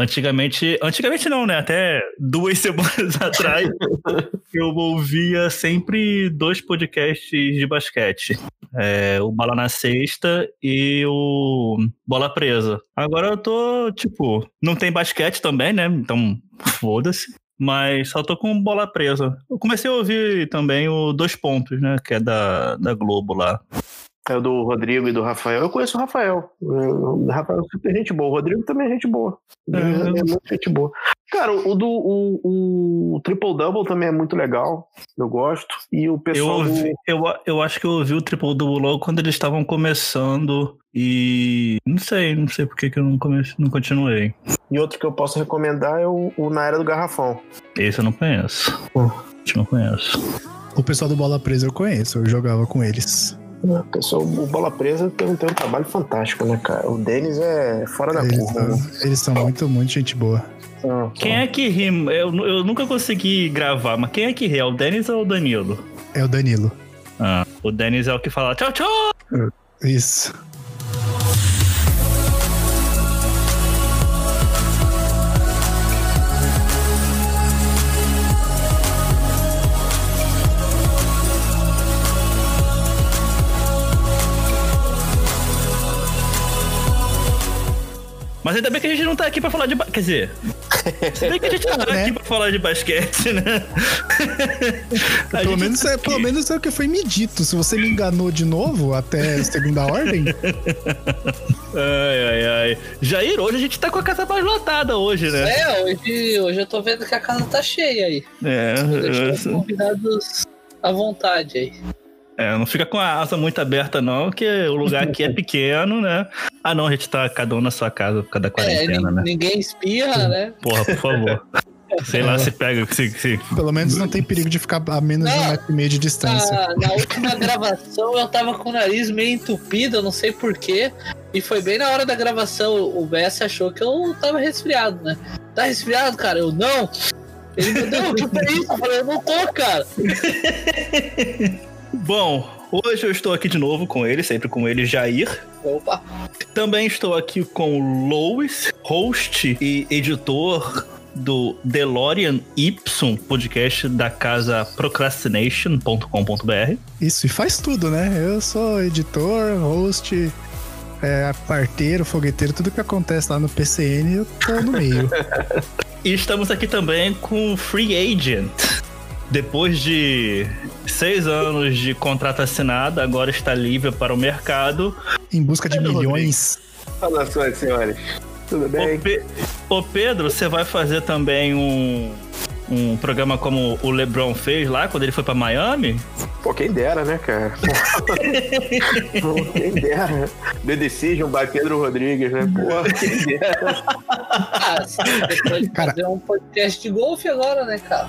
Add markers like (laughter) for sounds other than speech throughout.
Antigamente, antigamente não, né? Até duas (laughs) semanas atrás, eu ouvia sempre dois podcasts de basquete. É, o Bala na Sexta e o Bola Presa. Agora eu tô, tipo, não tem basquete também, né? Então, (laughs) foda-se. Mas só tô com bola presa. Eu comecei a ouvir também o Dois Pontos, né? Que é da, da Globo lá. É o do Rodrigo e do Rafael. Eu conheço o Rafael. O Rafael é super gente boa. O Rodrigo também é gente boa. É, é muito gente boa. Cara, o do o, o Triple Double também é muito legal. Eu gosto. E o pessoal. Eu, ouvi, do... eu, eu acho que eu ouvi o Triple Double logo quando eles estavam começando. E não sei, não sei por que, que eu não, comece, não continuei. E outro que eu posso recomendar é o, o Na Era do Garrafão. Esse eu não conheço. Hum. Esse eu não conheço. O pessoal do Bola Presa eu conheço, eu jogava com eles. O pessoal, o Bola Presa tem, tem um trabalho fantástico, né, cara? O Denis é fora da Eles curva. são, né? eles são muito, muito gente boa. São- Quem é que ri? Eu, eu nunca consegui gravar, mas quem é que ri? É o Denis ou o Danilo? É o Danilo. Ah, o Denis é o que fala tchau, tchau! Isso. Mas ainda bem que a gente não tá aqui pra falar de. ba- Quer dizer. Se bem que a gente (laughs) tá Né? aqui pra falar de basquete, né? (laughs) Pelo menos, tá é, pelo menos é o que foi me dito. Se você me enganou de novo até segunda ordem, (laughs) Ai, ai, ai. Jair, hoje a gente tá com a casa mais lotada hoje, né? É, hoje, hoje eu tô vendo que a casa tá cheia aí. É, os eu- convidados à vontade aí. É, não fica com a asa muito aberta, não, que o lugar aqui é (laughs) pequeno, né? Ah, não, a gente tá cada um na sua casa por causa da É, quarentena, nin- né? ninguém espirra, né? Porra, por favor. Sei lá se pega. Se, se... pelo menos não tem perigo de ficar a menos de um Não. metro e meio de distância. Na, na última gravação eu tava com o nariz meio entupido, eu não sei porquê. E foi bem na hora da gravação. O BS achou que eu tava resfriado, né? Tá resfriado, cara? Eu não. Ele me deu, o que é isso? Eu falei, eu não tô, cara. (laughs) Bom, hoje eu estou aqui de novo com ele, sempre com ele, Jair. Opa, Também estou aqui com o Lois, host e editor do DeLorean Y, podcast da casa procrastination.com.br. Isso, e faz tudo, né? Eu sou editor, host, é, parteiro, fogueteiro, tudo que acontece lá no PCN, eu tô no meio. (laughs) E estamos aqui também com o Free Agent. Depois de seis anos de contrato assinado, agora está livre para o mercado. em busca de Pedro milhões. Saudações, senhores. Tudo bem? Ô, Pe- Ô, Pedro, você vai fazer também um, um programa como o LeBron fez lá quando ele foi para Miami? Pô, quem dera, né, cara? (laughs) Pô, quem dera. The Decision by Pedro Rodrigues, né? Pô, quem dera. ah, sim, você pode Cara- fazer um podcast de golfe agora, né, cara?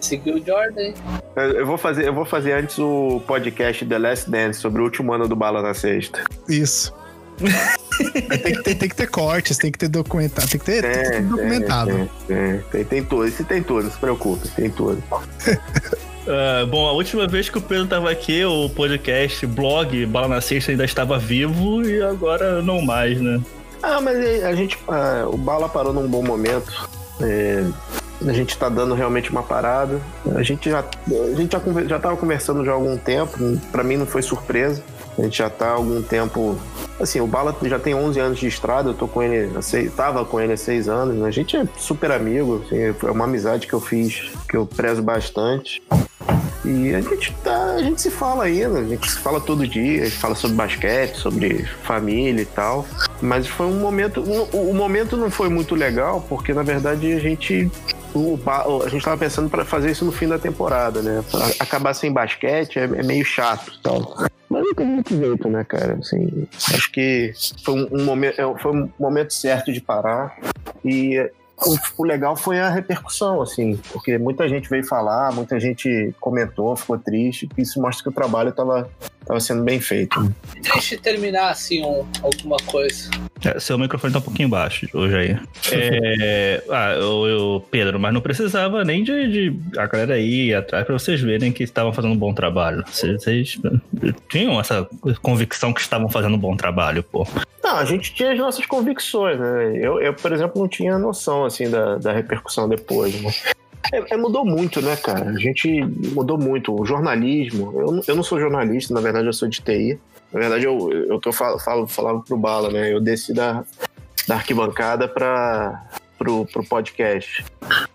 Seguiu o Jordan? Eu vou fazer, eu vou fazer antes o podcast The Last Dance sobre o último ano do Bala na Sexta. Isso. Tem, que ter, tem que ter cortes, tem que ter documentado, tem que ter, tem que ter Tem, documentado. tem, tem, tem, tem tudo. Tem tudo, não se preocupe, tem tudo. (laughs) Ah, bom, a última vez que o Pedro estava aqui, o podcast, blog Bala na Sexta ainda estava vivo e agora não mais, né? Ah, mas a gente. ah, o Bala parou num bom momento. É, a gente tá dando realmente uma parada. A gente já, a gente já, já tava conversando já há algum tempo. Pra mim não foi surpresa. A gente já tá há algum tempo. Assim, o Bala já tem 11 anos de estrada. Eu tô com ele. há seis- tava com ele há 6 anos. né? A gente é super amigo. Assim, é uma amizade que eu fiz, que eu prezo bastante. E a gente tá, a gente se fala ainda, a gente se fala todo dia, a gente fala sobre basquete, sobre família e tal. Mas foi um momento, o, o momento não foi muito legal, porque na verdade a gente o a gente tava pensando para fazer isso no fim da temporada, né? Pra acabar sem basquete é, é meio chato, tal. Mas não tem muito jeito, né, cara? Assim, acho que foi um, um momento, é, foi um momento certo de parar e o, legal foi a repercussão, assim, porque muita gente veio falar, muita gente comentou, ficou triste, isso mostra que o trabalho estava tava sendo bem feito. Deixa eu terminar assim um, alguma coisa. É, seu microfone tá um pouquinho baixo hoje aí. É, (laughs) ah, eu, eu- Pedro, mas não precisava nem de, de a galera ir atrás pra vocês verem que estavam fazendo um bom trabalho. Vocês, vocês tinham essa convicção que estavam fazendo um bom trabalho, pô. Não, a gente tinha as nossas convicções, né? Eu, eu por exemplo, não tinha noção, assim, da, da repercussão depois, né? É, é, mudou muito, né, cara? A gente mudou muito. O jornalismo, eu, eu não sou jornalista, na verdade eu sou de TI. Na verdade, eu, eu eu falo, falo, falava pro Bala, né? Eu desci da, da arquibancada para pro, pro podcast.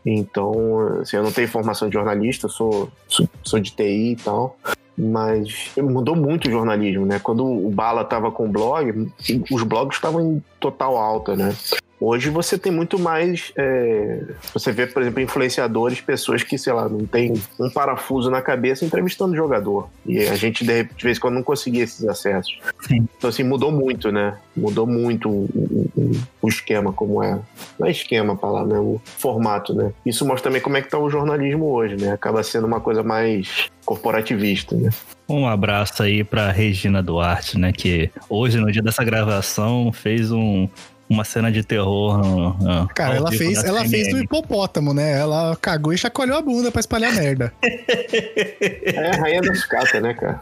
Então, assim, eu não tenho formação de jornalista, sou, sou, sou de TI e tal. Mas mudou muito o jornalismo, né? Quando o Bala tava com o blog, os blogs estavam em total alta, né? Hoje você tem muito mais. é, você vê, por exemplo, influenciadores, pessoas que, sei lá, não tem um parafuso na cabeça entrevistando jogador. E a gente, de, de vez em quando, não conseguia esses acessos. Sim. Então, assim, mudou muito, né? Mudou muito o, o- o- esquema, como é. Não é esquema a palavra, né? O formato, né? Isso mostra também como é que tá o jornalismo hoje, né? Acaba sendo uma coisa mais corporativista, né? Um abraço aí pra Regina Duarte, né? Que hoje, no dia dessa gravação, fez um, uma cena de terror. no- no- Cara, ela fez, ela fez do hipopótamo, né? Ela cagou e chacoalhou a bunda pra espalhar merda. É a rainha da sucata, né, cara?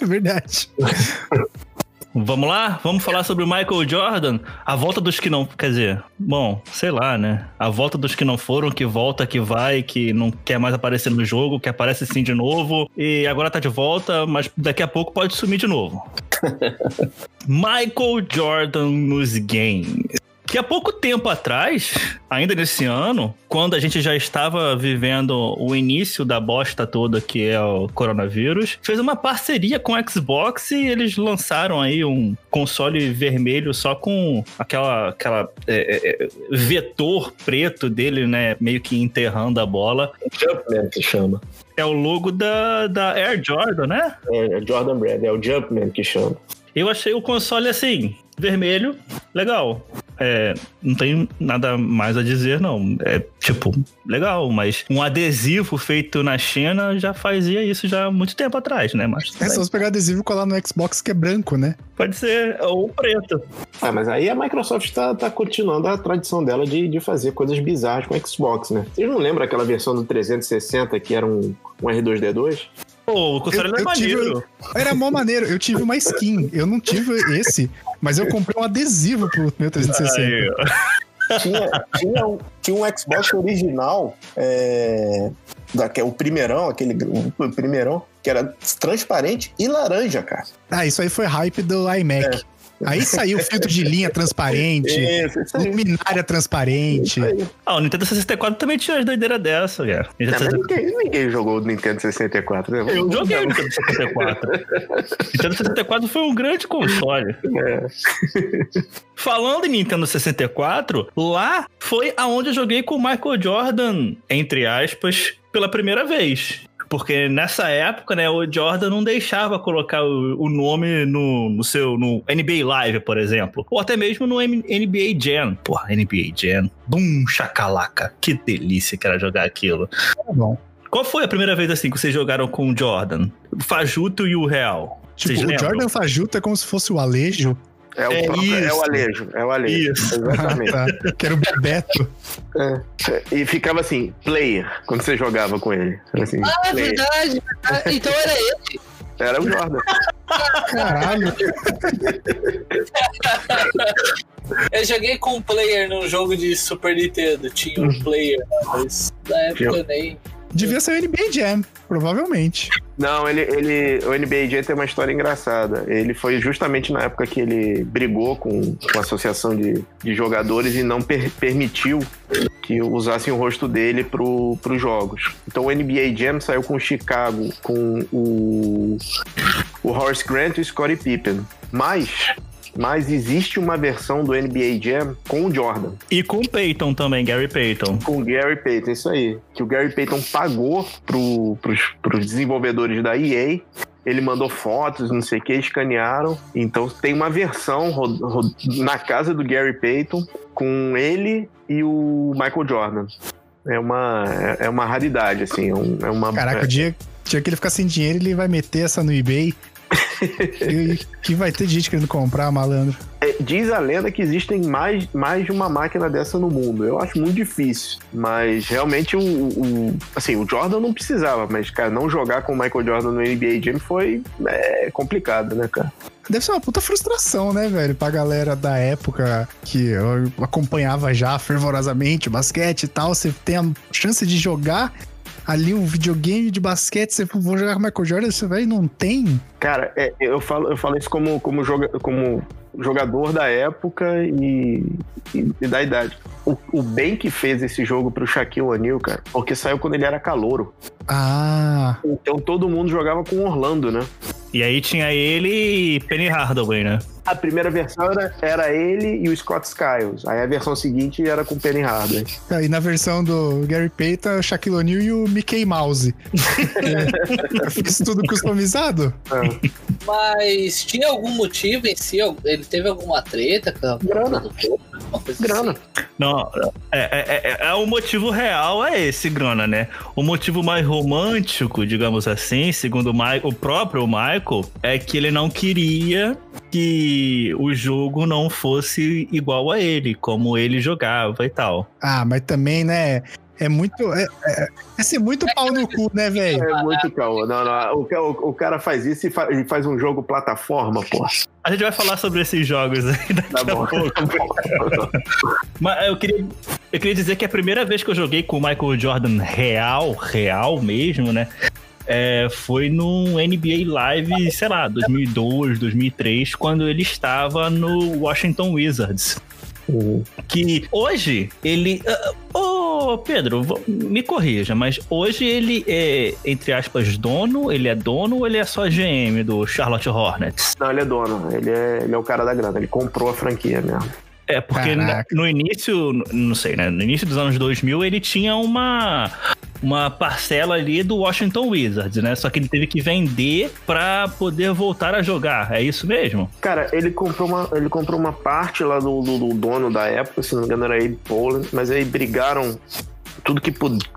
É (laughs) verdade. Vamos lá? Vamos falar sobre o Michael Jordan? A volta dos que não. Quer dizer, bom, sei lá, né? A volta dos que não foram, que volta, que vai, que não quer mais aparecer no jogo, que aparece sim de novo. E agora tá de volta, mas daqui a pouco pode sumir de novo. (laughs) Michael Jordan nos games. Que há pouco tempo atrás, ainda nesse ano, quando a gente já estava vivendo o início da bosta toda que é o coronavírus, fez uma parceria com o Xbox e eles lançaram aí um console vermelho só com aquela, aquela é, é, é, vetor preto dele, né? Meio que enterrando a bola. Jumpman que chama. É o logo da, da Air Jordan, né? É, é Jordan Brand, é o Jumpman que chama. Eu achei o console assim, vermelho, legal. É, não tem nada mais a dizer, não. É tipo, legal, mas um adesivo feito na China já fazia isso já há muito tempo atrás, né? Mas É só você pegar adesivo e colar no Xbox que é branco, né? pode ser ou preto. Ah, mas aí a Microsoft tá, tá continuando a tradição dela de, de fazer coisas bizarras com o Xbox, né? Vocês não lembram aquela versão do 360 que era um, um R2D2? Pô, o console Eu- é eu tive- maneiro. Era mó maneiro. Eu tive uma skin. Eu não tive esse, mas eu comprei um adesivo pro meu 360. Aí, ó. Tinha, tinha, um, tinha um Xbox original, é, da, que é o primeirão, aquele o primeirão, que era transparente e laranja, cara. Ah, isso aí foi hype do iMac. Aí saiu filtro de linha transparente, (laughs) Isso, isso luminária transparente. Ah, o Nintendo 64 também tinha as doideiras dessa, cara. 64 ninguém, ninguém jogou o Nintendo 64, né? Eu Vamos- joguei o Nintendo 64. (laughs) Nintendo 64 foi um grande console. É. (laughs) Falando em Nintendo 64, lá foi aonde eu joguei com o Michael Jordan, entre aspas, pela primeira vez. Porque nessa época, né, o Jordan não deixava colocar o, o nome no, no seu no NBA Live, por exemplo. Ou até mesmo no M- NBA Jam. Porra, NBA Jam. Bum, chacalaca. Que delícia que era jogar aquilo. Tá bom. Qual foi a primeira vez assim que vocês jogaram com o Jordan? O Fajuto e o Real. Tipo, o? Jordan Fajuto é como se fosse o Alejo. É o, É próprio- é isso. o Alejo, é o Alejo. Isso. (laughs) Ah, Exatamente. tá. Que era o Bebeto. E ficava assim, player, quando você jogava com ele. Assim, Ah, é player. verdade. Ah, Então era ele. Era o Jordan. Caralho. Eu joguei com um player num jogo de Super Nintendo. Tinha um player, né, mas na época eu nem. Devia ser o NBA Jam, provavelmente. Não, ele, ele, o NBA Jam tem uma história engraçada. Ele foi justamente na época que ele brigou com, com a associação de, de jogadores e não per- permitiu que usassem o rosto dele para os jogos. Então o NBA Jam saiu com o Chicago, com o, o Horace Grant e o Scottie Pippen. Mas, mas existe uma versão do NBA Jam com o Jordan. E com o Peyton também, Gary Payton. Com o Gary Payton, isso aí. Que o Gary Payton pagou pro, pros, pros desenvolvedores da EA. Ele mandou fotos, não sei o que, escanearam. Então tem uma versão na casa do Gary Payton com ele e o Michael Jordan. É uma, é- é uma raridade, assim. É, é uma, Caraca, o dia, Tinha que ele ficar sem dinheiro, ele vai meter essa no eBay. E, que vai ter gente querendo comprar, malandro. É, diz a lenda que existem mais, mais de uma máquina dessa no mundo. Eu acho muito difícil. Mas realmente o, o assim, o Jordan não precisava, mas, cara, não jogar com o Michael Jordan no NBA Jam foi é, complicado, né, cara? Deve ser uma puta frustração, né, velho? Pra galera da época que eu acompanhava já fervorosamente o basquete e tal. Você tem a chance de jogar ali um videogame de basquete, você vou jogar com o Michael Jordan, você vai não tem? Cara, é, eu, falo, eu falo isso como, como, joga, como jogador da época e, e, e da idade. O, o, bem que fez esse jogo pro Shaquille O'Neal, cara, porque saiu quando ele era calouro. Ah. Então todo mundo jogava com Orlando, né? E aí tinha ele e Penny Hardaway, né? A primeira versão era, era ele e o Scott Skiles. Aí a versão seguinte era com o Penny Hardaway. Aí na versão do Gary Payton, o Shaquille O'Neal e o Mickey Mouse. (laughs) é, fiz tudo customizado. É. Mas tinha algum motivo em si? Ele teve alguma treta? Grana. Do grana. Assim? Não, é, é, é, é, o motivo real é esse, grana, né? O motivo mais romântico, digamos assim, segundo o, Michael, o próprio Michael, é que ele não queria que o jogo não fosse igual a ele, como ele jogava e tal. Ah, mas também, né? É muito. É, é, é ser muito pau no cu, né, velho? É muito caô. Não, não. O, o, o, cara faz isso e faz, e faz um jogo plataforma, pô. A gente vai falar sobre esses jogos aí daqui tá bom. a pouco. (laughs) Mas eu queria, eu queria dizer que a primeira vez que eu joguei com o Michael Jordan real, real mesmo, né? É, foi no NBA Live, sei lá, 2002, 2003, quando ele estava no Washington Wizards. Uhum. Que hoje ele. Ô, uh, oh, Pedro, me corrija, mas hoje ele é, entre aspas, dono? Ele é dono ou ele é só GM do Charlotte Hornets? Não, ele é dono. Ele é, ele é o cara da grana. Ele comprou a franquia mesmo. É, porque no início, não sei, né? No início dos anos 2000 ele tinha uma uma parcela ali do Washington Wizards, né? Só que ele teve que vender para poder voltar a jogar. É isso mesmo? Cara, ele comprou uma, ele comprou uma parte lá do, do, do dono da época, se não me engano era Abe Poland, mas aí brigaram tudo que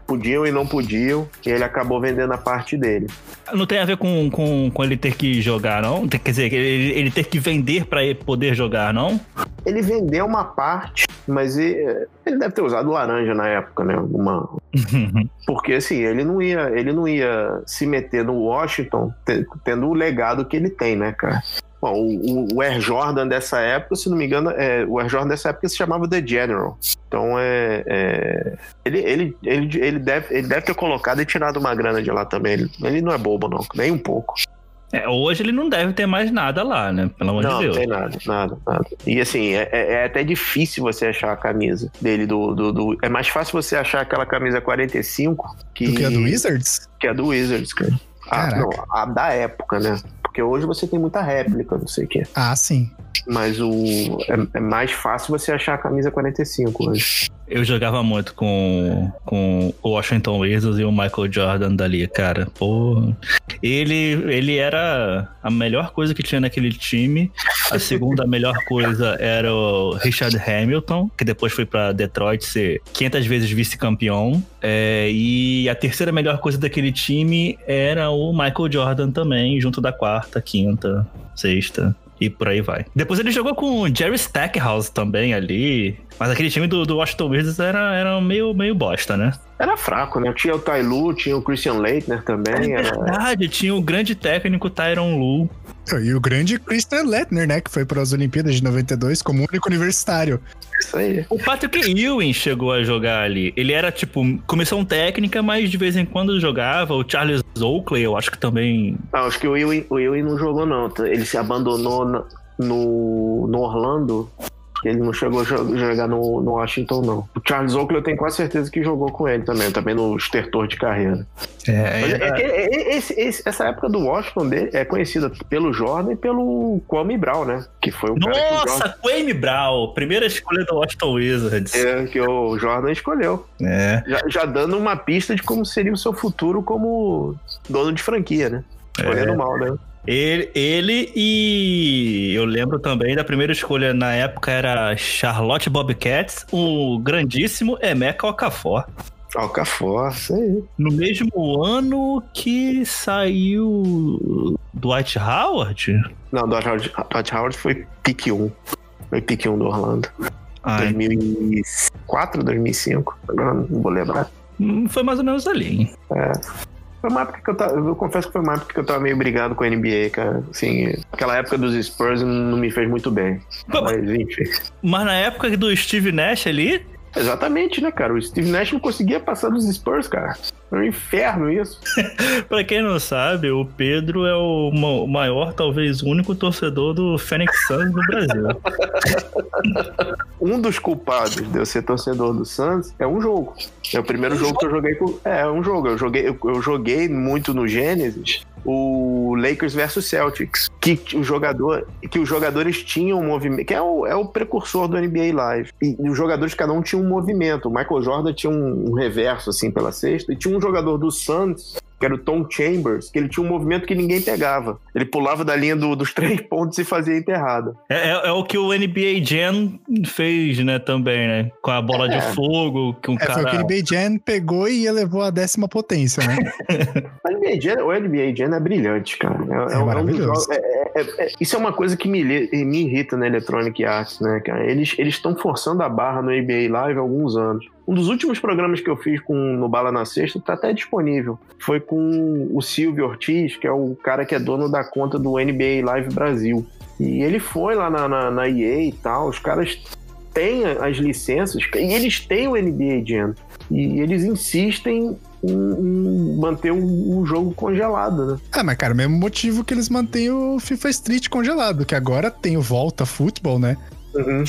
podiam e não podiam, e ele acabou vendendo a parte dele. Não tem a ver com, com, com ele ter que jogar, não? Quer dizer, ele, ele ter que vender para poder jogar, não? Ele vendeu uma parte, mas ele, ele deve ter usado laranja na época, né? Uma... Porque assim, ele não ia, ele não ia se meter no Washington tendo o legado que ele tem, né, cara? Bom, o, o, Air Jordan dessa época, se não me engano, é, o Air Jordan dessa época se chamava The General. Então é, é ele, ele, ele, ele, deve, ele deve ter colocado e tirado uma grana de lá também. Ele, ele não é bobo, não, nem um pouco. É, hoje ele não deve ter mais nada lá, né? Pelo amor não, de Deus. Não, tem nada, nada, nada. E assim, é, é, é, até difícil você achar a camisa dele do, do, do, É mais fácil você achar aquela camisa 45 que. Do que a do Wizards? Que a do Wizards, cara. A, não, a da época, né? Porque hoje você tem muita réplica, não sei o quê. Ah, sim. Mas o é, é, mais fácil você achar a camisa 45 hoje. Eu jogava muito com, com o Washington Wizards e o Michael Jordan dali, cara. Pô, ele, ele era a melhor coisa que tinha naquele time. A segunda (laughs) melhor coisa era o Richard Hamilton, que depois foi para Detroit ser 500 vezes vice-campeão. É, e a terceira melhor coisa daquele time era o Michael Jordan também, junto da quarta, quinta, sexta e por aí vai. Depois ele jogou com o Jerry Stackhouse também ali. Mas aquele time do, do Washington Wizards era, era meio, meio bosta, né? Era fraco, né? Tinha o Ty Lue, tinha o Christian Leitner também. É verdade, era... tinha o grande técnico Tyron Lue. E o grande Christian Leitner, né? Que foi para as Olimpíadas de 92 como único universitário. Isso aí. O Patrick Ewing chegou a jogar ali. Ele era, tipo, comissão técnica, mas de vez em quando jogava. O Charles Oakley, eu acho que também. Ah, acho que o Ewing, o Ewing não jogou, não. Ele se abandonou no, no Orlando ele não chegou a jogar no, no Washington, não. O Charles Oakley eu tenho quase certeza que jogou com ele também, também no estertor de carreira. É, é, é, é esse, esse, essa época do Washington dele é conhecida pelo Jordan e pelo Kwame Brown, né? Que foi o Nossa, Kwame Brown, primeira escolha do Washington Wizards. É, que o Jordan escolheu. É. Já, já dando uma pista de como seria o seu futuro como dono de franquia, né? Escolhendo é. mal, né? Ele, ele e eu lembro também da primeira escolha na época era Charlotte Bobcats, o grandíssimo Emeka Okafor. Isso aí. No mesmo ano que saiu Dwight Howard? Não, Dwight Howard, Dwight Howard foi pique 1. Foi pique 1 do Orlando. Ai, 2004, 2005. Agora não vou lembrar. hum, foi mais ou menos ali. hein? Foi uma época que eu tava. Eu confesso que foi uma época que eu tava meio brigado com a NBA, cara. Assim, aquela época dos Spurs não me fez muito bem. Mas, enfim. Mas na época do Steve Nash ali, Exatamente, né, cara? O Steve Nash não conseguia passar dos Spurs, cara. Foi um inferno isso. (laughs) pra quem não sabe, o Pedro é o ma- o maior, talvez único torcedor do Phoenix Suns do Brasil. (laughs) Um dos culpados de eu ser torcedor do Suns é um jogo. É o primeiro jogo que eu joguei com. É, um jogo. Eu joguei, eu, eu joguei muito no Genesis o Lakers versus Celtics. Que o jogador. Que os jogadores tinham um movimento. Que é o, é o precursor do NBA Live. E, os jogadores, cada um tinha um movimento. O Michael Jordan tinha um, um reverso, assim, pela cesta. E tinha um jogador do Suns que era o Tom Chambers, que ele tinha um movimento que ninguém pegava. Ele pulava da linha do- dos (laughs) três pontos e fazia enterrada. É, é- é o que o NBA Jam fez, né, também, né? Com a bola É. de fogo, que um É, foi o cara... que o NBA Jam pegou e elevou a décima potência, né? (laughs) NBA Jam, o NBA Jam é brilhante, cara. É, É um- maravilhoso. um é- é- é- isso é uma coisa que me, me irrita na Electronic Arts, né, cara? Eles estão forçando a barra no NBA Live há alguns anos. Um dos últimos programas que eu fiz com, no Bala na Sexta tá até disponível. Foi com o Silvio Ortiz, que é o cara que é dono da conta do NBA Live Brasil. E ele foi lá na, na, na EA e tal. Os caras têm as licenças e eles têm o NBA Jam. E eles insistem em, manter o, o jogo congelado, né? Ah, mas cara, o mesmo motivo que eles mantêm o FIFA Street congelado, que agora tem o Volta Futebol, né?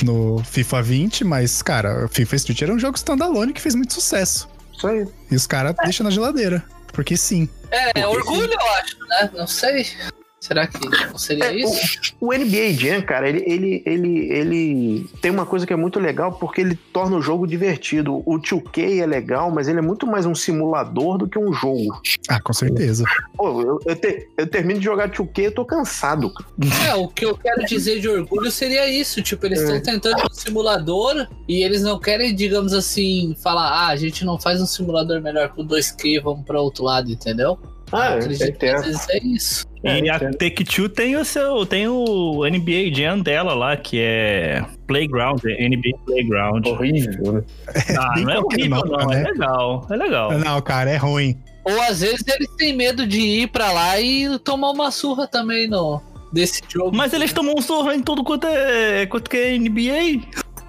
No FIFA 20, mas, cara, o FIFA Street era um jogo standalone que fez muito sucesso. Isso aí. E os caras deixam na geladeira. Porque sim. É, orgulho, eu acho, né? Não sei. Será que seria É, isso? O NBA Jam, cara, ele, ele, ele, ele tem uma coisa que é muito legal porque ele torna o jogo divertido. O 2K é legal, mas ele é muito mais um simulador do que um jogo. Ah, com certeza. Pô, eu, eu, te- eu termino de jogar 2K eu tô cansado. É, o que eu quero dizer de orgulho seria isso. Tipo, eles estão É. tentando um simulador e eles não querem, digamos assim, falar, ah, a gente não faz um simulador melhor o 2K, vamos pra outro lado, entendeu? Ah, eu eu acredito que às vezes é isso. É, E a entendo. Take-Two tem o seu, tem o NBA Jam dela lá, que é Playground, é NBA Playground. Horrível, né? Ah, não é horrível nota, não, né? é legal, é legal. Não, cara, é ruim. Ou às vezes eles têm medo de ir pra lá e tomar uma surra também no, desse jogo. Mas eles tomam um surra em tudo quanto é, quanto que é NBA.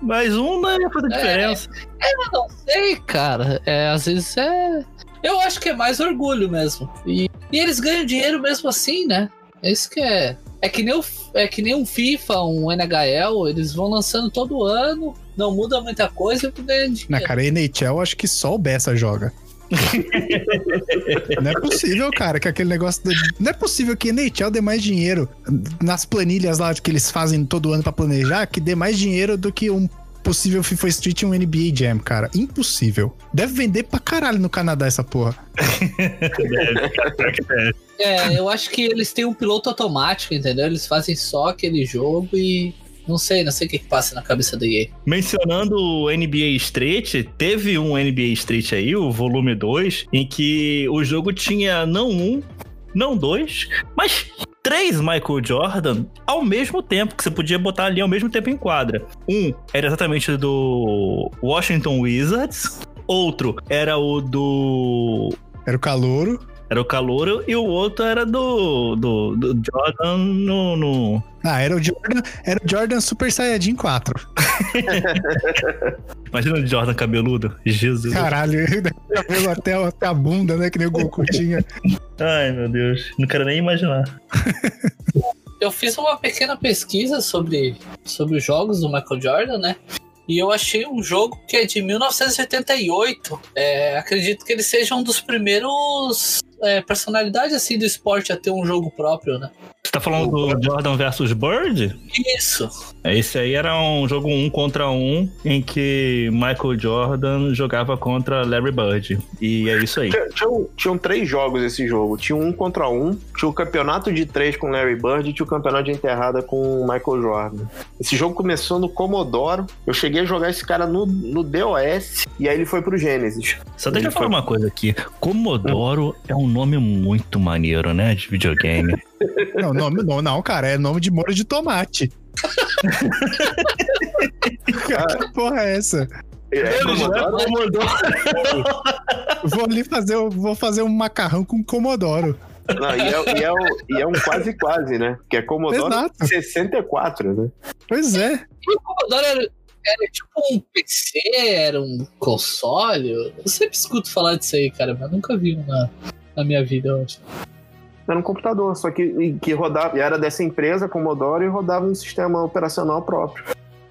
Mais um não ia fazer É. diferença. Eu não sei, cara. É, às vezes é. Eu acho que é mais orgulho mesmo. E, e eles ganham dinheiro mesmo assim, né? É isso que é. É que, nem o, é que nem um FIFA, um NHL, eles vão lançando todo ano, não muda muita coisa e ganham Na dinheiro. cara, NHL, acho que só o Bessa joga. (laughs) não é possível, cara, que aquele negócio. do- Não é possível que NHL dê mais dinheiro nas planilhas lá que eles fazem todo ano pra planejar, que dê mais dinheiro do que um possível FIFA Street e um NBA Jam, cara. Impossível. Deve vender pra caralho no Canadá essa porra. (laughs) É, eu acho que eles têm um piloto automático, entendeu? Eles fazem só aquele jogo e. Não sei, não sei o que, que passa na cabeça da EA. Mencionando o NBA Street, teve um NBA Street aí, o volume 2, em que o jogo tinha não um, não dois, mas três Michael Jordan ao mesmo tempo, que você podia botar ali ao mesmo tempo em quadra. Um era exatamente do Washington Wizards, outro era o do Era o calouro. era o Calouro e o outro era do, do, do Jordan no, no- Ah, era o Jordan, era o Jordan Super Saiyajin 4. (laughs) Imagina o Jordan cabeludo. Jesus. Caralho, (laughs) cabelo até, até a bunda, né? Que nem o Goku tinha. Ai, meu Deus. Não quero nem imaginar. (laughs) Eu fiz uma pequena pesquisa sobre, sobre os jogos do Michael Jordan, né? E eu achei um jogo que é de 1988. É, acredito que ele seja um dos primeiros é, personalidade assim do esporte a ter um jogo próprio, né? Você tá falando do Jordan versus Bird? Isso. Esse aí era um jogo um contra um em que Michael Jordan jogava contra Larry Bird. E é isso aí. Tinha- tinham, tinham três jogos esse jogo. Tinha um contra um, tinha o campeonato de três com Larry Bird e tinha o campeonato de enterrada com Michael Jordan. Esse jogo começou no Commodore. Eu cheguei a jogar esse cara no, no DOS e aí ele foi pro Genesis. Só deixa eu Ele falar foi- uma coisa aqui. Comodoro é um nome muito maneiro, né? De videogame. (laughs) Não, nome, não, não, cara, é nome de molho de tomate. (laughs) que porra é essa? É, Vou ali fazer, vou fazer um macarrão com comodoro. não, e, é, e é e é um quase quase, né? Que é Commodore Exato. 64, né? Pois é. E o Commodore era, era tipo um PC, era um console. Eu sempre escuto falar disso aí, cara, mas nunca vi um na, minha vida, eu acho. Era um computador, só que, que rodava, e era dessa empresa, Commodore, e rodava um sistema operacional próprio.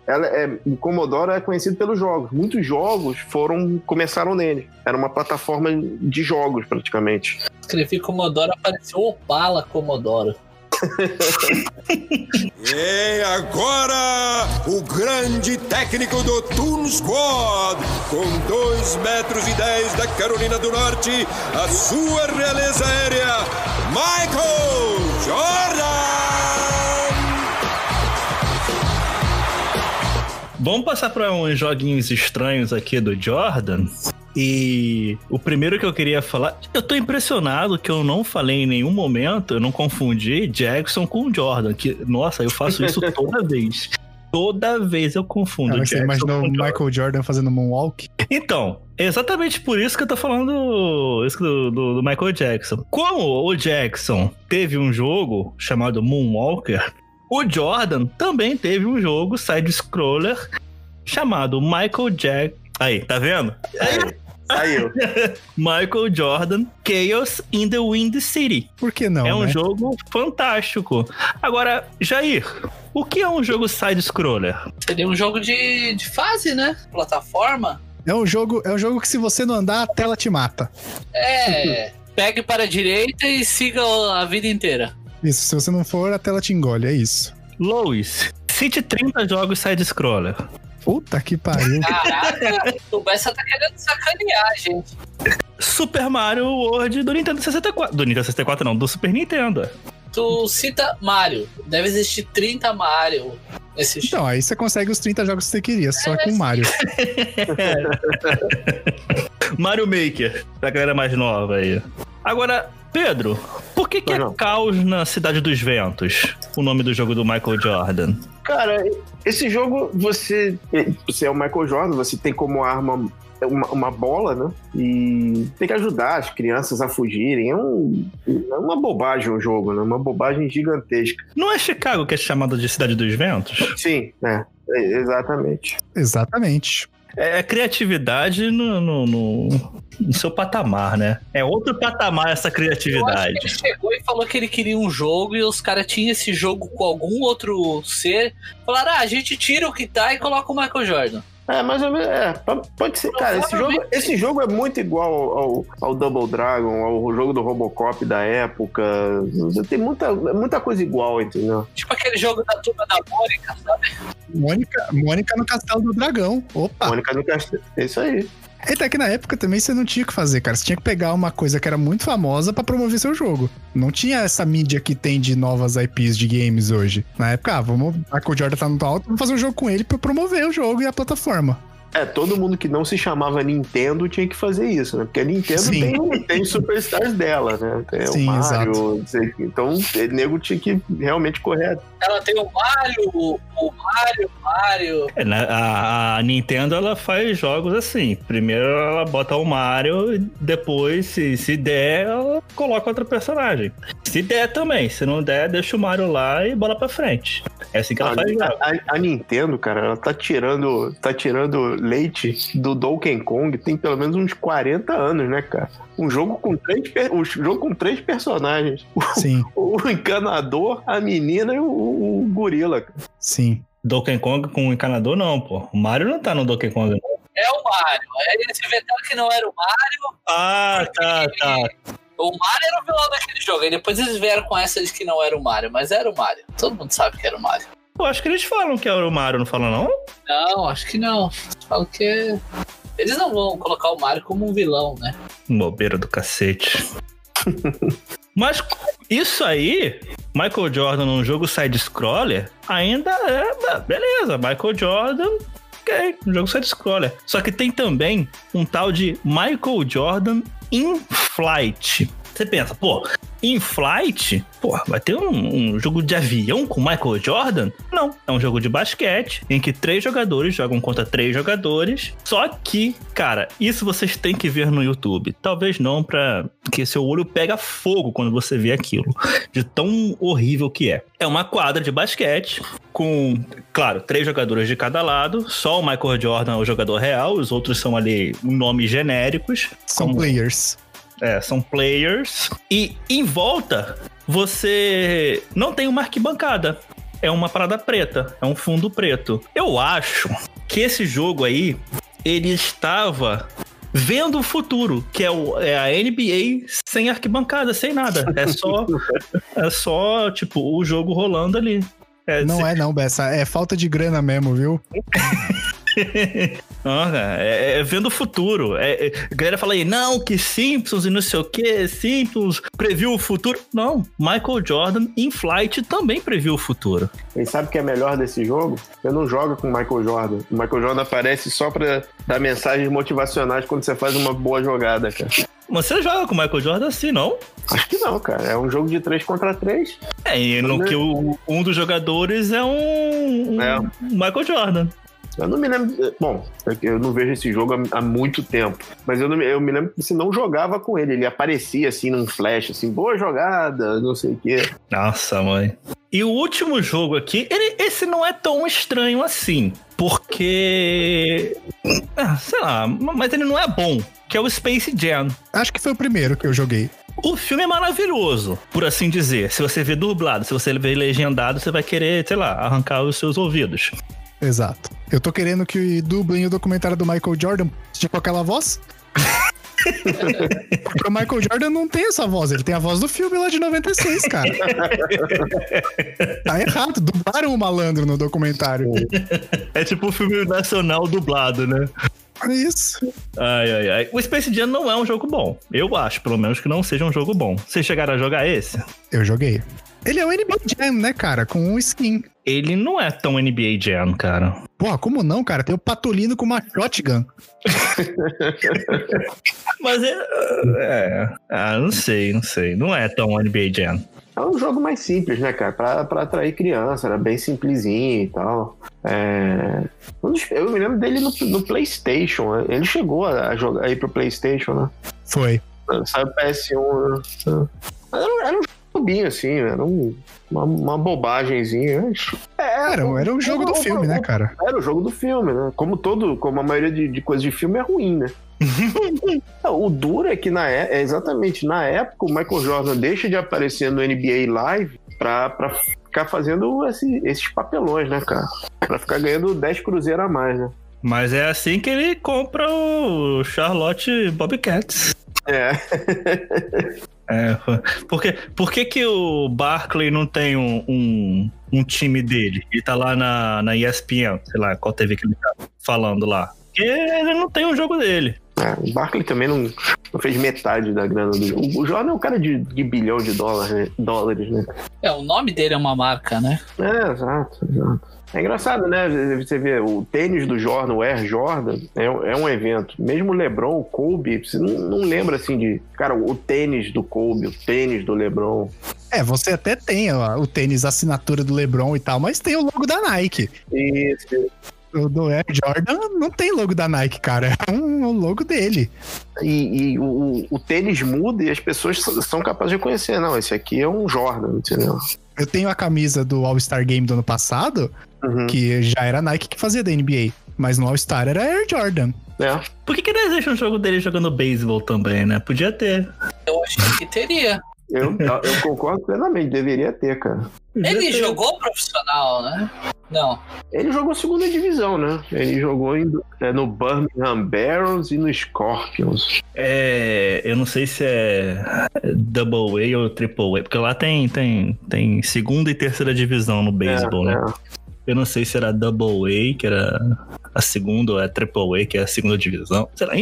Ela é, o Commodore é conhecido pelos jogos. Muitos jogos foram começaram nele. Era uma plataforma de jogos, praticamente. Escrevi Commodore, apareceu Opala Commodore. E agora, o grande técnico do Toon Squad, com 2 metros e 10 da Carolina do Norte, a sua realeza aérea, Michael Jordan! Vamos passar para uns joguinhos estranhos aqui do Jordan. E o primeiro que eu queria falar, eu tô impressionado que eu não falei em nenhum momento, eu não confundi Jackson com Jordan. Que, nossa, eu faço isso (laughs) toda vez. Toda vez eu confundo Cara, você Jackson imaginou com o Jordan. Michael Jordan fazendo moonwalk? Então, é exatamente por isso que eu tô falando isso do, do- do Michael Jackson. Como o Jackson teve um jogo chamado Moonwalker, o Jordan também teve um jogo side-scroller chamado Michael Jack. Aí, tá vendo? Aí, saiu. (laughs) Michael Jordan Chaos in the Wind City. Por que não? é um né? jogo fantástico. Agora, Jair, o que é um jogo side-scroller? Seria um jogo de, de fase, né? Plataforma. É um jogo, é um jogo que se você não andar, a tela te mata. É. Pegue para a direita e siga a vida inteira. Isso, se você não for, a tela te engole, é isso. Lois, cite 30 jogos side-scroller. Puta que pariu. Caraca, (laughs) o Bessa tá querendo sacanear, gente. Super Mario World do Nintendo 64. Do Nintendo 64 não, do Super Nintendo. Tu cita Mario. Deve existir 30 Mario nesse jogo. Então, aí você consegue os 30 jogos que você queria, só com Mario. (laughs) Mario Maker, pra galera mais nova aí. Agora, Pedro, por que, que é. Caos na Cidade dos Ventos? O nome do jogo do Michael Jordan. Cara, esse jogo, você. Você é o Michael Jordan, você tem como arma uma, uma bola, né? E tem que ajudar as crianças a fugirem. É, um, é uma bobagem o jogo, né? Uma bobagem gigantesca. Não é Chicago que é chamada de Cidade dos Ventos? Sim, é. é, exatamente. Exatamente. É criatividade no, no, no- no seu patamar, né? É outro patamar essa que ele criatividade. chegou e falou que ele queria um jogo e os caras tinham esse jogo com algum outro ser. Falaram, ah, a gente tira o que tá e coloca o Michael Jordan. É, mais ou menos. É, pode ser. Cara, esse jogo, esse jogo é muito igual ao, ao, ao Double Dragon, ao jogo do Robocop da época. Tem muita, muita coisa igual, entendeu? Tipo aquele jogo da turma da Mônica, sabe? Mônica, Mônica no Castelo do Dragão. Opa! Mônica no Castelo. É isso aí. Até que na época também você não tinha o que fazer, cara. Você tinha que pegar uma coisa que era muito famosa pra promover seu jogo. Não tinha essa mídia que tem de novas IPs de games hoje. Na época, ah, vamos. A Jordan tá no alto, vamos fazer um jogo com ele pra promover o jogo e a plataforma. É, todo mundo que não se chamava Nintendo tinha que fazer isso, né? Porque a Nintendo Sim. tem, tem superstars dela, né? Tem Sim, o Mario, não sei o quê. então o nego tinha que realmente correr. Ela tem o Mario, o Mario, o Mario. É, né, a, a Nintendo ela faz jogos assim. Primeiro ela bota o Mario e depois, se, se der, ela coloca outro personagem. Se der também, se não der, deixa o Mario lá e bola pra frente. É assim que ela A, faz jogos. a- a Nintendo, cara, ela tá tirando, tá tirando leite do Donkey Kong tem pelo menos uns 40 anos, né, cara? Um jogo com três, um jogo com três personagens. Sim, (laughs) O encanador, a menina e o, o gorila. cara. sim. Donkey Kong com encanador, não, pô. O Mario não tá no Donkey Kong. não. É o Mario. Aí eles inventaram que não era o Mario. Ah, tá, tá. O Mario era o vilão daquele jogo. E depois eles vieram com essa de que não era o Mario, mas era o Mario. Todo mundo sabe que era o Mario. Eu acho que eles falam que era o Mario, não falam não? Não, acho que não. Falam que. Eles não vão colocar o Mario como um vilão, né? Bobeira do cacete. (laughs) Mas isso aí, Michael Jordan num jogo side-scroller, ainda é. Beleza, Michael Jordan. Ok, um jogo side-scroller. Só que tem também um tal de Michael Jordan in Flight. Você pensa, pô, in flight, pô, vai ter um, um, jogo de avião com Michael Jordan? Não, é um jogo de basquete em que três jogadores jogam contra três jogadores. Só que, cara, isso vocês têm que ver no YouTube. Talvez não para que seu olho pega fogo quando você vê aquilo, de tão horrível que é. É uma quadra de basquete com, claro, três jogadores de cada lado. Só o Michael Jordan é o jogador real, os outros são ali nomes genéricos. São como... players. É, são players. E em volta, você não tem uma arquibancada. É uma parada preta, é um fundo preto. Eu acho que esse jogo aí, ele estava vendo o futuro, que é, o, é a NBA sem arquibancada, sem nada. É só, (laughs) é só tipo, o jogo rolando ali. É, não se... é não, Bessa. É falta de grana mesmo, viu? (laughs) (laughs) ah, é, é, vendo o futuro. É, é, a galera fala aí, não, que Simpsons e não sei o que, Simpsons previu o futuro. Não, Michael Jordan em Flight também previu o futuro. E sabe o que é melhor desse jogo? Você não joga com o Michael Jordan. O Michael Jordan aparece só pra dar mensagens motivacionais quando você faz uma boa jogada, cara. Você joga com o Michael Jordan assim, não? Acho que não, cara. É um jogo de 3 contra 3. É, e no que o, um dos jogadores é um, um é. Michael Jordan. Eu não me lembro. Bom, eu não vejo esse jogo há, muito tempo. Mas eu, não, eu me lembro que você não jogava com ele. Ele aparecia assim num flash, assim, boa jogada, não sei o quê. Nossa, mãe. E o último jogo aqui, ele, esse não é tão estranho assim. Porque. Ah, sei lá, mas ele não é bom. Que é o Space Jam. Acho que foi o primeiro que eu joguei. O filme é maravilhoso, por assim dizer. Se você vê dublado, se você vê legendado, você vai querer, sei lá, arrancar os seus ouvidos. Exato. Eu tô querendo que dublem o documentário do Michael Jordan, tipo aquela voz. (laughs) Porque o Michael Jordan não tem essa voz, ele tem a voz do filme lá de 96, cara. tá errado, dublaram o malandro no documentário. É tipo o filme nacional dublado, né? É isso. Ai, ai, ai. O Space Jam não é um jogo bom. Eu acho, pelo menos, que não seja um jogo bom. Vocês chegaram a jogar esse? Eu joguei. Ele é um NBA Jam, né, cara? Com um skin. Ele não é tão NBA Jam, cara. Porra, como não, cara? Tem o Patolino com uma shotgun. (laughs) Mas é, é. Ah, não sei, não sei. Não é tão NBA Jam. É um jogo mais simples, né, cara? Pra, pra atrair criança, era bem simplesinho e tal. É... Eu me lembro dele no, no PlayStation. Né? Ele chegou a jogar aí pro PlayStation, né? Foi. Saiu PS1. Né? Era, era um bobinho, assim, era um, uma, uma bobagemzinha. É, era, era um jogo do filme, né, cara? Era o jogo do filme, né? Como todo, como a maioria de, de coisas de filme é ruim, né? (laughs) o duro é que na, é, é exatamente na época o Michael Jordan deixa de aparecer no NBA Live pra, pra ficar fazendo esse, esses papelões, né, cara? Pra ficar ganhando 10 cruzeiros a mais, né? Mas é assim que ele compra o Charlotte Bobcats. É. (laughs) É, por que, por que, que o Barkley não tem um, um, um, time dele? Ele tá lá na, na ESPN, sei lá, qual TV que ele tá falando lá. Porque ele não tem um jogo dele. É, o Barkley também não, não, fez metade da grana do jogo. O Jordan é um cara de, de bilhão de dólares, né? dólares, né? É, o nome dele é uma marca, né? É, exato, exato. É engraçado, né? Você vê o tênis do Jordan, o Air Jordan, é, é um evento. Mesmo o LeBron, o Kobe, você não, não, lembra assim de. Cara, o tênis do Kobe, o tênis do LeBron. É, você até tem ó, o tênis assinatura do LeBron e tal, mas tem o logo da Nike. Isso. O do Air Jordan não tem logo da Nike, cara. É um, logo dele. E, e o, o, tênis muda e as pessoas são capazes de conhecer. Não, esse aqui é um Jordan, entendeu? Eu tenho a camisa do All-Star Game do ano passado, uhum. que já era Nike que fazia da NBA. Mas no All-Star era Air Jordan. É. Por que, que eles deixam o jogo dele jogando beisebol também, né? Podia ter. Eu acho que teria. Eu, eu concordo plenamente, deveria ter, cara. Ele jogou profissional, né? Não. Ele jogou segunda divisão, né? Ele jogou em- é, no Birmingham Barons e no Scorpions. É, eu não sei se é Double A ou Triple A, porque lá tem, tem, tem segunda e terceira divisão no beisebol, É, né? Eu não sei se era Double A, que era a segunda, ou é Triple A, que é a segunda divisão. Sei lá,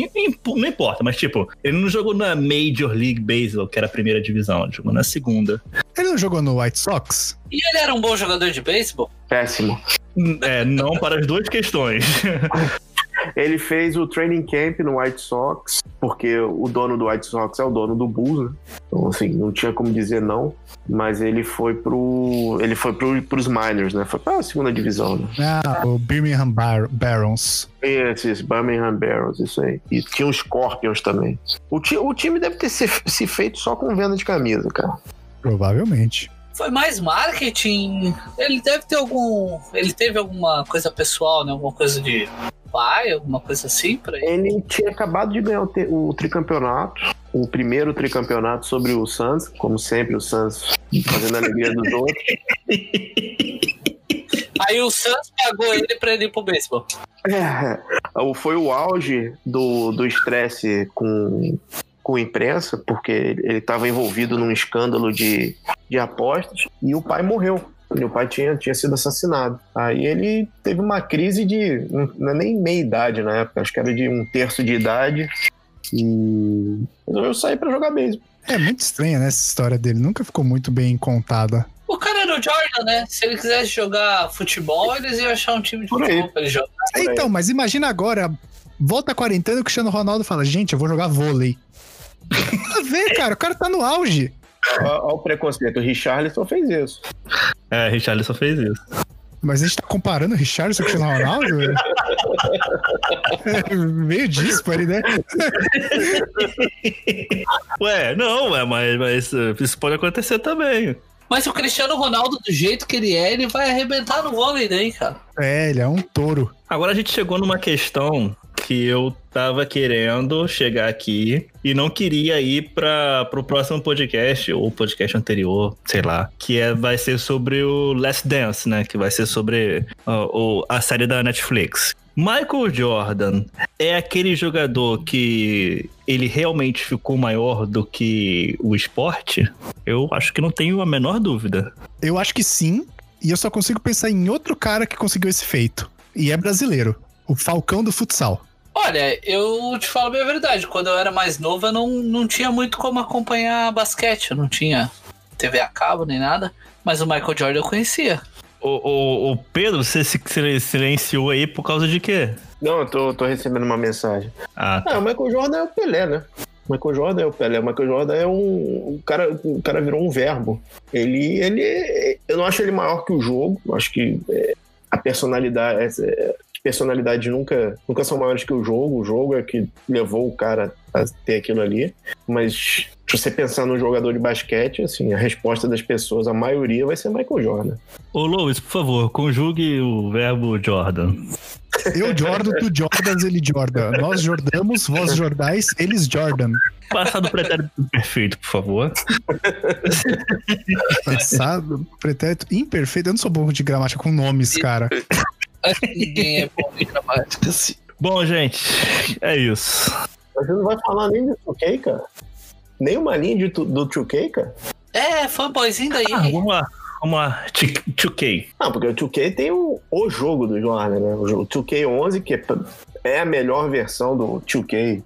não importa, mas tipo, ele não jogou na Major League Baseball, que era a primeira divisão, ele jogou na segunda. Ele não jogou no White Sox? E ele era um bom jogador de beisebol? Péssimo. É, não para as duas questões. (laughs) Ele fez o training camp no White Sox, porque o dono do White Sox é o dono do Bulls, né? Então, assim, não tinha como dizer não. Mas ele foi pro. Ele foi pro, pros minors, né? Foi pra segunda divisão, né? Ah, o Birmingham Bar Barons. Esse, esse Birmingham Barons, isso aí. E tinha os Scorpions também. O, ti, o time deve ter se, se feito só com venda de camisa, cara. Provavelmente. Foi mais marketing. Ele deve ter algum. Ele teve alguma coisa pessoal, né? Alguma coisa de pai, alguma coisa assim pra ele. Ele tinha acabado de ganhar o, te- o tricampeonato, o primeiro tricampeonato sobre o Suns, como sempre, o Suns fazendo a alegria dos outros. (laughs) Aí o Suns pagou ele pra ele ir pro beisebol. É, foi o auge do do estresse com, com a imprensa, porque ele estava envolvido num escândalo de, de apostas e o pai morreu. O pai tinha, tinha sido assassinado. Aí ele teve uma crise de. Não é nem meia idade na época, acho que era de um terço de idade. E resolveu sair para jogar mesmo. É muito estranha, né, essa história dele. Nunca ficou muito bem contada. O cara era o Jordan, né? Se ele quisesse jogar futebol, eles iam achar um time de futebol pra ele jogar. Então, mas imagina agora, volta a quarentena e o Cristiano Ronaldo fala, gente, eu vou jogar vôlei. Nada a ver, cara, o cara tá no auge. Olha o preconceito. O Richarlison fez isso. É, Richarlison fez isso. Mas a gente tá comparando o Richardson com o Cristiano Ronaldo? É, (laughs) meio disso, ele, né? Ué, não, ué, mas, mas uh, isso pode acontecer também. Mas o Cristiano Ronaldo, do jeito que ele é, ele vai arrebentar no vôlei daí, cara. É, ele é um touro. Agora a gente chegou numa questão que eu tava querendo chegar aqui e não queria ir para pro próximo podcast ou podcast anterior, sei lá, que é, vai ser sobre o Last Dance, né? Que vai ser sobre o- a série da Netflix. Michael Jordan é aquele jogador que ele realmente ficou maior do que o esporte? Eu acho que não tenho a menor dúvida. Eu acho que sim, e eu só consigo pensar em outro cara que conseguiu esse feito. E é brasileiro. O Falcão do futsal. Olha, eu te falo bem a verdade. Quando eu era mais novo, eu não, não tinha muito como acompanhar basquete. Eu não tinha TV a cabo nem nada. Mas o Michael Jordan eu conhecia. O, o, o Pedro, você se silenciou aí por causa de quê? Não, eu tô, tô recebendo uma mensagem. Ah, tá. Ah, o Michael Jordan é o Pelé, né? O Michael Jordan é o Pelé. O Michael Jordan é um. O cara, o cara virou um verbo. Ele, ele. Eu não acho ele maior que o jogo. Eu acho que é, a personalidade. é, as personalidades nunca, nunca são maiores que o jogo. O jogo é que levou o cara a ter aquilo ali. Mas se você pensar num jogador de basquete, assim, a resposta das pessoas, a maioria, vai ser Michael Jordan. Ô, Louis, por favor, conjugue o verbo Jordan. Eu Jordan, tu Jordas, ele Jordan. Nós Jordamos, vós Jordais, eles Jordan. Passado pretérito perfeito, por favor. Passado, pretérito imperfeito. Eu não sou bom de gramática com nomes, cara. (laughs) Acho que ninguém é bom em gramática assim. Bom, gente, é isso. Mas você não vai falar nem do 2K, cara? Nem uma linha de, tu- do 2K, cara? É, fanboyzinho daí. Ah, vamos lá. Vamos lá. 2K. Não, porque o 2K tem o, o jogo do Jordan, né? O jogo 2K11, que é, é a melhor versão do 2K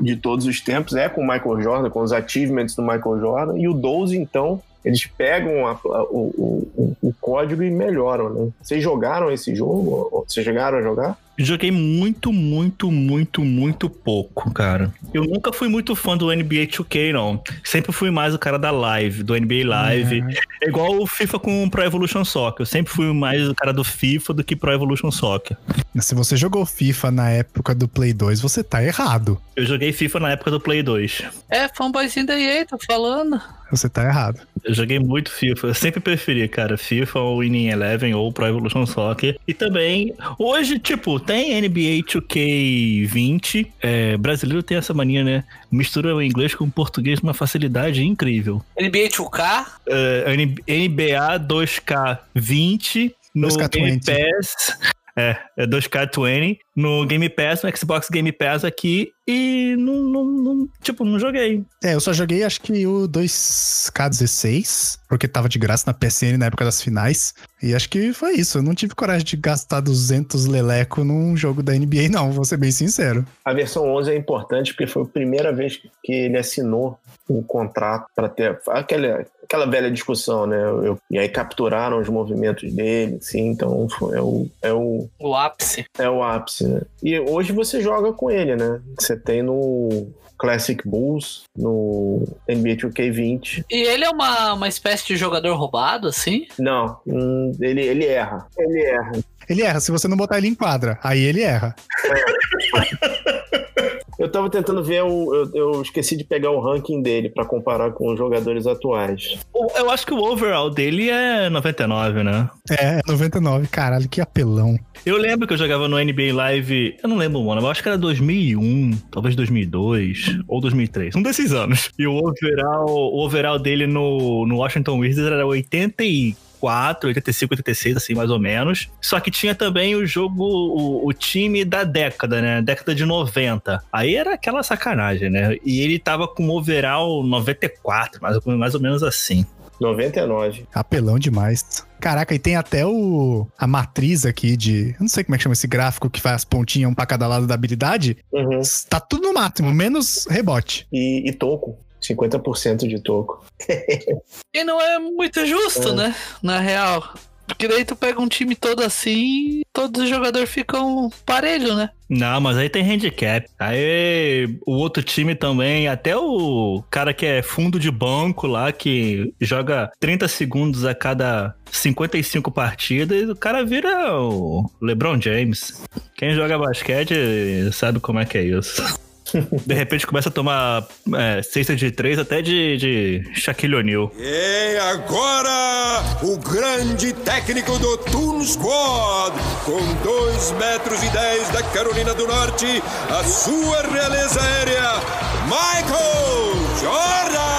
de todos os tempos, é com o Michael Jordan, com os achievements do Michael Jordan. E o 12, então, eles pegam a- a- o, o, o código e melhoram, né? Vocês jogaram esse jogo? Vocês chegaram a jogar? Joguei muito, muito, muito, muito pouco, cara. Eu nunca fui muito fã do NBA 2K, não. Sempre fui mais o cara da live, do NBA Live. É igual o FIFA com o Pro Evolution Soccer. Eu sempre fui mais o cara do FIFA do que Pro Evolution Soccer. Se você jogou FIFA na época do Play 2, você tá errado. Eu joguei FIFA na época do Play 2. É, fanboyzinho da EA, tô falando. Você tá errado. Eu joguei muito FIFA. Eu sempre preferi, cara, FIFA ou Winning Eleven ou Pro Evolution Soccer. E também, hoje, tipo, tem NBA 2K20. É, brasileiro tem essa mania, né? Mistura o inglês com o português com uma facilidade incrível. NBA 2K? É, NBA 2K20 no 2K20. Game Pass. É, é 2K20 no Game Pass, no Xbox Game Pass aqui. E não, não, não- tipo, não joguei. É, eu só joguei acho que o 2K16, porque tava de graça na PSN na época das finais. E acho que foi isso. Eu não tive coragem de gastar 200 leleco num jogo da NBA, (laughs) não, vou ser bem sincero. A versão 11 é importante porque foi a primeira vez que ele assinou um contrato para ter aquela, aquela velha discussão, né? Eu- e aí capturaram os movimentos dele, sim, então foi- é o, é o, O ápice. é o ápice, né? E hoje você joga com ele, né? Você tem no Classic Bulls, no NBA 2K20. E ele é uma, uma espécie de jogador roubado, assim? Não, hum, ele, ele erra. Ele erra. Ele erra, se você não botar ele em quadra, aí ele erra. Eu (laughs) (laughs) tava tentando ver, o, eu, eu esqueci de pegar o ranking dele para comparar com os jogadores atuais. Eu acho que o overall dele é 99, né? É, 99, caralho, que apelão. Eu lembro que eu jogava no NBA Live, eu não lembro o ano, mas eu acho que era 2001, talvez 2002 ou 2003, um desses anos. E o overall, o overall dele no, no Washington Wizards era 84, 85, 86, assim, mais ou menos. Só que tinha também o jogo, o, o time da década, né? Década de 90. Aí era aquela sacanagem, né? E ele tava com overall 94, mais, ou- mais ou menos assim. 99. Apelão demais. Caraca, e tem até o a matriz aqui de. Eu não sei como é que chama esse gráfico que faz as pontinhas um pra cada lado da habilidade. Uhum. Tá tudo no máximo, menos rebote. E, e toco. 50% de toco. E não é muito justo, É. né? Na real. Porque daí tu pega um time todo assim, todos os jogadores ficam parelho, né? Não, mas aí tem handicap. Aí o outro time também, até o cara que é fundo de banco lá, que joga 30 segundos a cada 55 partidas, o cara vira o LeBron James. Quem joga basquete sabe como é que é isso. (laughs) De repente começa a tomar é, cesta de três até de, de Shaquille O'Neal. E agora, o grande técnico do Toon Squad, com 2 metros e 10 da Carolina do Norte, a sua realeza aérea, Michael Jordan!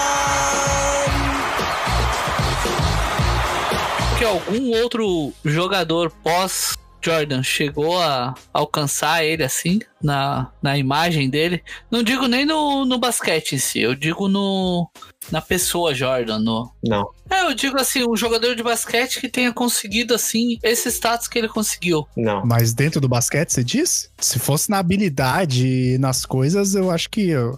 Que algum outro jogador pós Jordan chegou a alcançar ele assim na, na imagem dele. Não digo nem no, no basquete em si, eu digo no na pessoa Jordan, no Não. É, eu digo assim, um jogador de basquete que tenha conseguido assim esse status que ele conseguiu. Não. Mas dentro do basquete, você diz? Se fosse na habilidade e nas coisas, eu acho que. eu-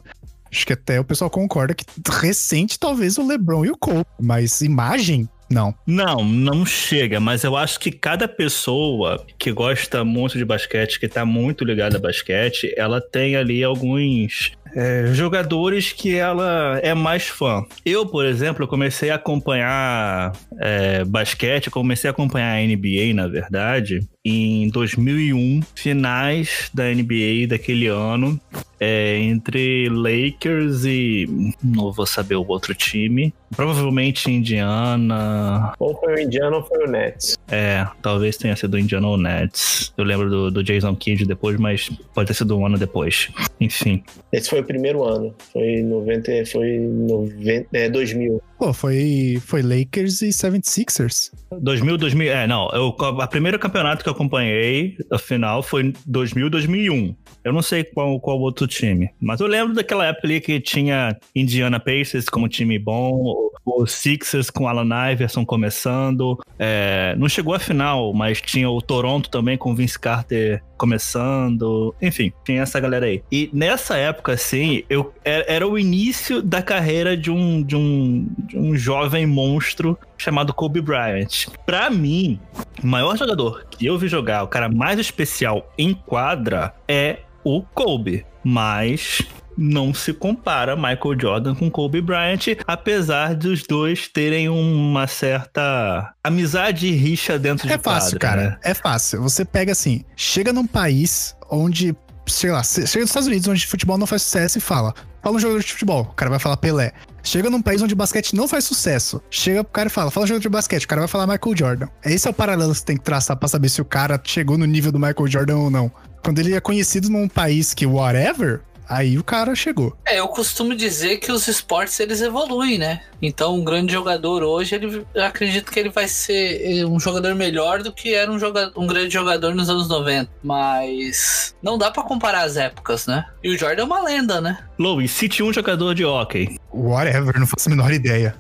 acho que até o pessoal concorda que recente talvez o LeBron e o Cole. Mas imagem, não. Não, não chega, mas eu acho que cada pessoa que gosta muito de basquete, que tá muito ligada a basquete, ela tem ali alguns é, jogadores que ela é mais fã. Eu, por exemplo, comecei a acompanhar é, basquete, comecei a acompanhar a NBA, na verdade, em 2001, finais da NBA daquele ano, é, entre Lakers e não vou saber o outro time, provavelmente Indiana, Ou foi o Indiana ou foi o Nets. é, talvez tenha sido o Indiana ou Nets. Eu lembro do, do Jason Kidd depois, mas pode ter sido um ano depois. Enfim. Esse foi o primeiro ano. Foi 90, foi 90, é, 2000. Pô, foi, foi Lakers e 76ers. 2000, 2000. É, não. Eu, a primeiro campeonato que eu acompanhei, a final, foi 2000, 2001. Eu não sei qual, qual outro time. Mas eu lembro daquela época ali que tinha Indiana Pacers como time bom, o Sixers com Alan Iverson começando. É, não chegou à final, mas tinha o Toronto também com Vince Carter começando. Enfim, tinha essa galera aí. E nessa época, assim, eu, era, era o início da carreira de um, de um, de um jovem monstro chamado Kobe Bryant. Pra mim, o maior jogador que eu vi jogar, o cara mais especial em quadra, é o Kobe. Mas não se compara Michael Jordan com Kobe Bryant, apesar dos dois terem uma certa amizade e rixa dentro de É fácil, quadra, cara. né? É fácil. Você pega assim, chega num país onde, sei lá, chega nos Estados Unidos, onde futebol não faz sucesso e fala: fala um jogador de futebol, o cara vai falar Pelé. Chega num país onde o basquete não faz sucesso. Chega pro cara e fala, fala um jogador de basquete, o cara vai falar Michael Jordan. Esse é o paralelo que você tem que traçar pra saber se o cara chegou no nível do Michael Jordan ou não. Quando ele é conhecido num país que whatever, Aí o cara chegou. É, eu costumo dizer que os esportes eles evoluem, né? Então, um grande jogador hoje, ele, eu acredito que ele vai ser eh, um jogador melhor do que era um, jogador, um grande jogador nos anos 90. Mas não dá para comparar as épocas, né? E o Jordan é uma lenda, né? Louis, cite um jogador de hockey. Whatever, não faço a menor ideia.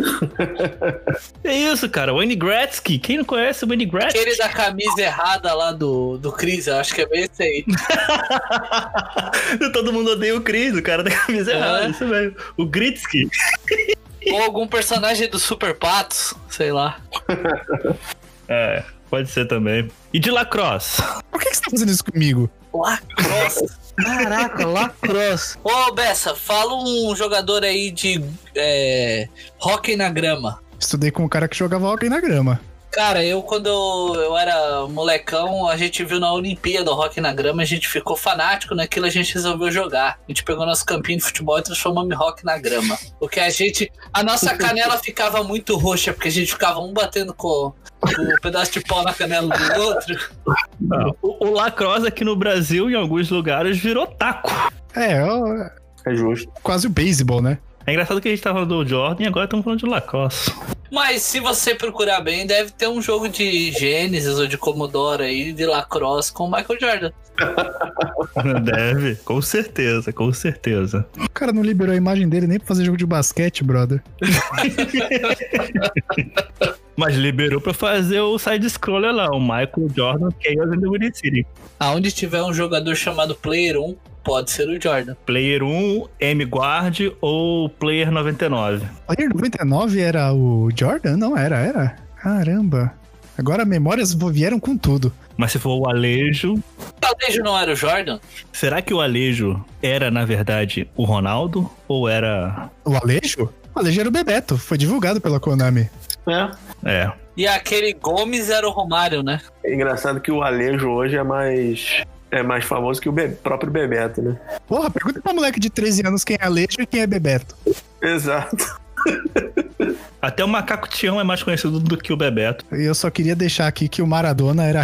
(laughs) É isso, cara. Wayne Gretzky. Quem não conhece o Wayne Gretzky? Aquele da camisa errada lá do, do Chris, eu acho que é bem esse aí. (laughs) Todo mundo odeia o Chris, o cara da camisa É. errada. Isso mesmo. O Gretzky. Ou algum personagem do Super Patos, sei lá. (laughs) É, pode ser também. E de lacrosse? Por que, que você tá fazendo isso comigo? Lacrosse. Caraca, lacrosse. Ô, Bessa, fala um jogador aí de é, hockey na grama. Estudei com um cara que jogava hockey na grama. Cara, eu quando eu era molecão, a gente viu na Olimpíada o Rock na Grama, a gente ficou fanático naquilo, a gente resolveu jogar. A gente pegou nosso campinho de futebol e transformamos em Rock na Grama. Porque a gente, a nossa canela (laughs) ficava muito roxa, porque a gente ficava um batendo com, com um pedaço de pau na canela do outro. O, o lacrosse aqui no Brasil, em alguns lugares, virou taco. É, É justo. quase o beisebol, né? É engraçado que a gente tava falando do Jordan e agora estamos falando de lacrosse. Mas se você procurar bem, deve ter um jogo de Genesis ou de Commodore aí, de lacrosse com o Michael Jordan. (laughs) Deve, com certeza, com certeza. O cara não liberou a imagem dele nem pra fazer jogo de basquete, brother. (laughs) Mas liberou pra fazer o side-scroller lá, o Michael Jordan Chaos in the Winning City. Aonde tiver um jogador chamado Player 1, pode ser o Jordan. Player 1, M-Guard ou Player 99. Player 99 era o Jordan? Não, era, era. Caramba. Agora memórias vieram com tudo. Mas se for o Alejo, O Alejo não era o Jordan? será que o Alejo era, na verdade, o Ronaldo? Ou era. O Alejo? O Alejo era o Bebeto. Foi divulgado pela Konami. É. É. E aquele Gomes era o Romário, né? É engraçado que o Alejo hoje é mais. É mais famoso que o Be- próprio Bebeto, né? Porra, pergunta pra moleque de 13 anos quem é Alejo e quem é Bebeto. Exato. (laughs) Até o Macaco Tião é mais conhecido do que o Bebeto. E eu só queria deixar aqui que o Maradona era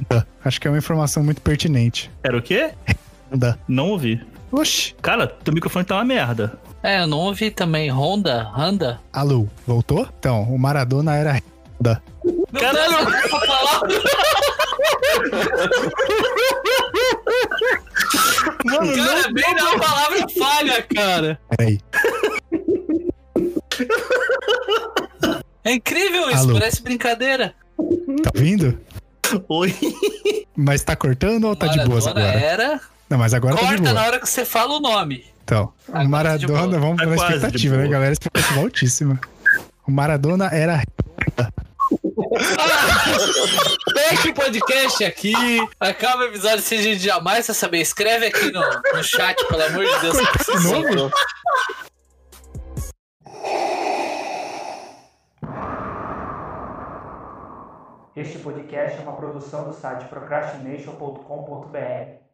Honda. Acho que é uma informação muito pertinente. Era o quê? Honda. Não ouvi. Oxi. Cara, teu microfone tá uma merda. É, eu não ouvi também. Honda? Honda? Alô, voltou? Então, o Maradona era Honda. Caralho! Deus, eu vou falar. Mano, Cara, bem na palavra falha, cara. Peraí. É incrível isso, Alô. parece brincadeira. Tá ouvindo? Oi. Mas tá cortando ou tá de boas Maradona agora? era. Não, mas agora tá de Corta boa. na hora que você fala o nome. Então, Agora o tá. Maradona, vamos Tá pela expectativa, né, galera? Expectativa altíssima. O Maradona era. Fecha o podcast aqui. Acaba o episódio se a gente jamais vai saber. Escreve aqui no, no chat, pelo amor de Deus. Novo? Este podcast é uma produção do site procrastination.com.br.